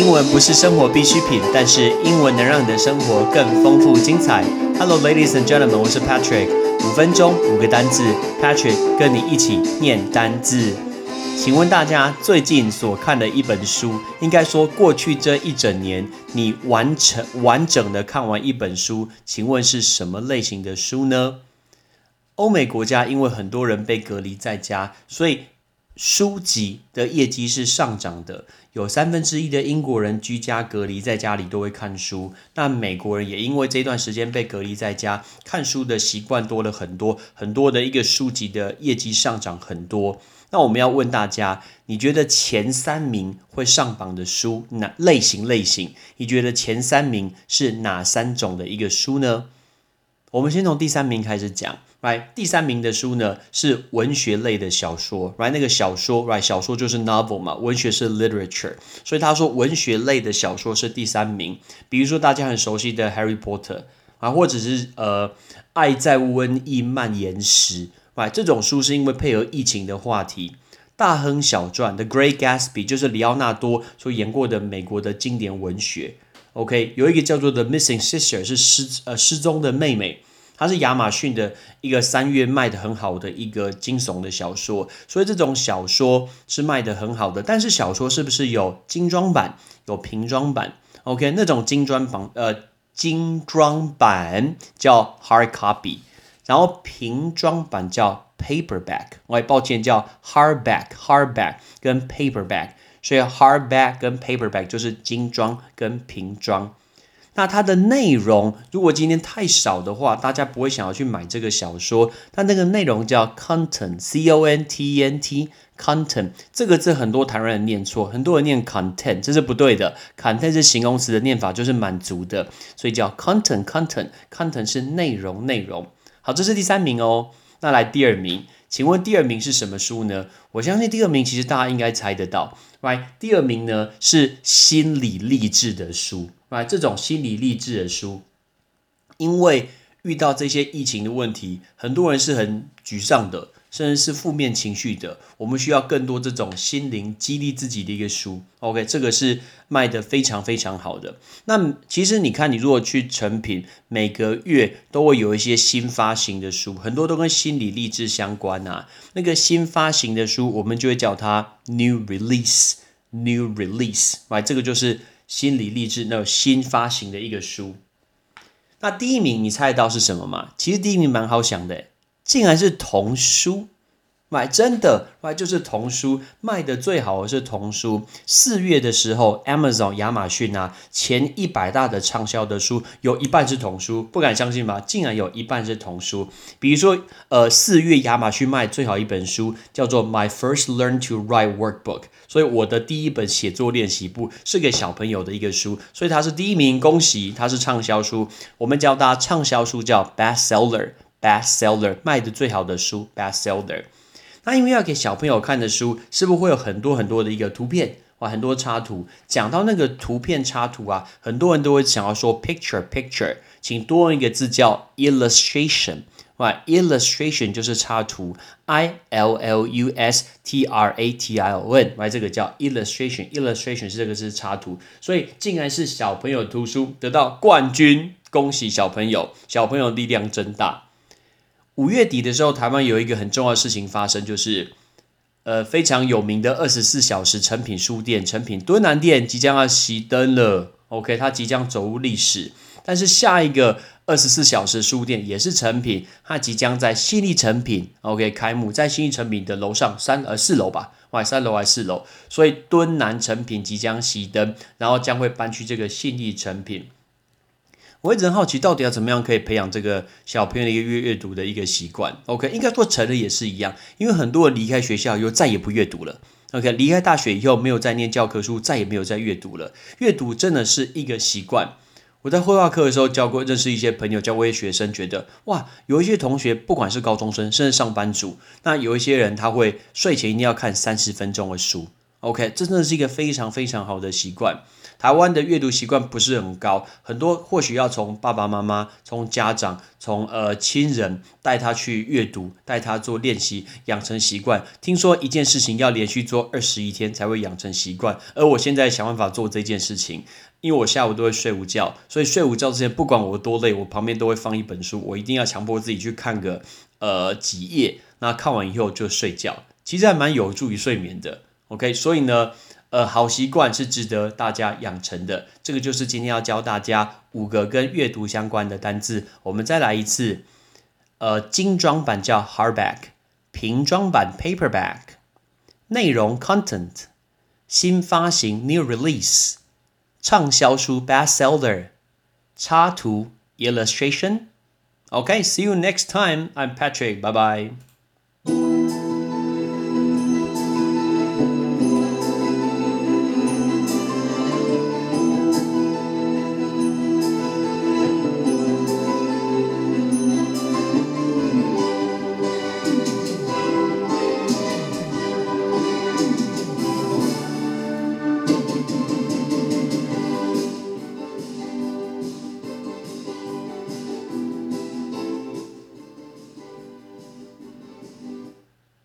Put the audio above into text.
英文不是生活必需品，但是英文能让你的生活更丰富精彩。Hello, ladies and gentlemen，我是 Patrick。五分钟五个单字，Patrick 跟你一起念单字。请问大家最近所看的一本书，应该说过去这一整年你完成完整的看完一本书，请问是什么类型的书呢？欧美国家因为很多人被隔离在家，所以书籍的业绩是上涨的。有三分之一的英国人居家隔离在家里都会看书，那美国人也因为这段时间被隔离在家，看书的习惯多了很多，很多的一个书籍的业绩上涨很多。那我们要问大家，你觉得前三名会上榜的书哪类型类型？你觉得前三名是哪三种的一个书呢？我们先从第三名开始讲。Right，第三名的书呢是文学类的小说。Right，那个小说，Right，小说就是 novel 嘛，文学是 literature，所以他说文学类的小说是第三名。比如说大家很熟悉的 Harry Potter 啊，或者是呃《爱在瘟疫蔓延时》，Right，这种书是因为配合疫情的话题。大亨小传 The Great Gatsby 就是里奥纳多所演过的美国的经典文学。OK，有一个叫做 The Missing Sister 是失呃失踪的妹妹。它是亚马逊的一个三月卖的很好的一个惊悚的小说，所以这种小说是卖的很好的。但是小说是不是有精装版、有平装版？OK，那种精装版呃精装版叫 hard copy，然后平装版叫 paperback。我抱歉叫 hardback，hardback 跟 paperback，所以 hardback 跟 paperback 就是精装跟平装。那它的内容，如果今天太少的话，大家不会想要去买这个小说。它那个内容叫 content，c o n t e n t，content 这个字很多台湾人念错，很多人念 content，这是不对的。content 是形容词的念法，就是满足的，所以叫 content，content，content 是内容，内容。好，这是第三名哦。那来第二名，请问第二名是什么书呢？我相信第二名其实大家应该猜得到，right？第二名呢是心理励志的书。来，这种心理励志的书，因为遇到这些疫情的问题，很多人是很沮丧的，甚至是负面情绪的。我们需要更多这种心灵激励自己的一个书。OK，这个是卖的非常非常好的。那其实你看，你如果去成品，每个月都会有一些新发行的书，很多都跟心理励志相关啊。那个新发行的书，我们就会叫它 new release，new release。来，这个就是。心理励志，那种新发行的一个书，那第一名你猜得到是什么吗？其实第一名蛮好想的，竟然是童书。买真的，买就是童书卖的最好的是童书。四月的时候，Amazon 亚马逊啊，前一百大的畅销的书有一半是童书，不敢相信吧？竟然有一半是童书。比如说，呃，四月亚马逊卖最好一本书叫做《My First Learn to Write Workbook》，所以我的第一本写作练习簿是给小朋友的一个书，所以它是第一名，恭喜，它是畅销书。我们教大家畅销书叫 Bestseller Bestseller 卖的最好的书，Best Seller。那因为要给小朋友看的书，是不是会有很多很多的一个图片哇？很多插图。讲到那个图片插图啊，很多人都会想要说 picture picture，请多用一个字叫 illustration。哇，illustration 就是插图，i l l u s t r a t i o n。哇，这个叫 illustration，illustration 是这个是插图，所以竟然是小朋友图书得到冠军，恭喜小朋友，小朋友力量真大。五月底的时候，台湾有一个很重要的事情发生，就是，呃，非常有名的二十四小时成品书店——成品敦南店即将要熄灯了。OK，它即将走入历史。但是下一个二十四小时书店也是成品，它即将在新力成品 OK 开幕，在新力成品的楼上三呃四楼吧，外，三楼还是四楼？所以敦南成品即将熄灯，然后将会搬去这个信义成品。我一直很好奇，到底要怎么样可以培养这个小朋友的一个阅阅读的一个习惯？OK，应该说成人也是一样，因为很多人离开学校以后再也不阅读了。OK，离开大学以后没有再念教科书，再也没有再阅读了。阅读真的是一个习惯。我在绘画课的时候教过，认识一些朋友，教过一些学生，觉得哇，有一些同学不管是高中生，甚至上班族，那有一些人他会睡前一定要看三十分钟的书。OK，这真的是一个非常非常好的习惯。台湾的阅读习惯不是很高，很多或许要从爸爸妈妈、从家长、从呃亲人带他去阅读，带他做练习，养成习惯。听说一件事情要连续做二十一天才会养成习惯，而我现在想办法做这件事情，因为我下午都会睡午觉，所以睡午觉之前不管我多累，我旁边都会放一本书，我一定要强迫自己去看个呃几页，那看完以后就睡觉，其实还蛮有助于睡眠的。OK，所以呢。呃，好习惯是值得大家养成的。这个就是今天要教大家五个跟阅读相关的单字。我们再来一次。呃，精装版叫 hardback，平装版 paperback，内容 content，新发行 new release，畅销书 bestseller，插图 illustration。OK，see you next time. I'm Patrick. Bye bye.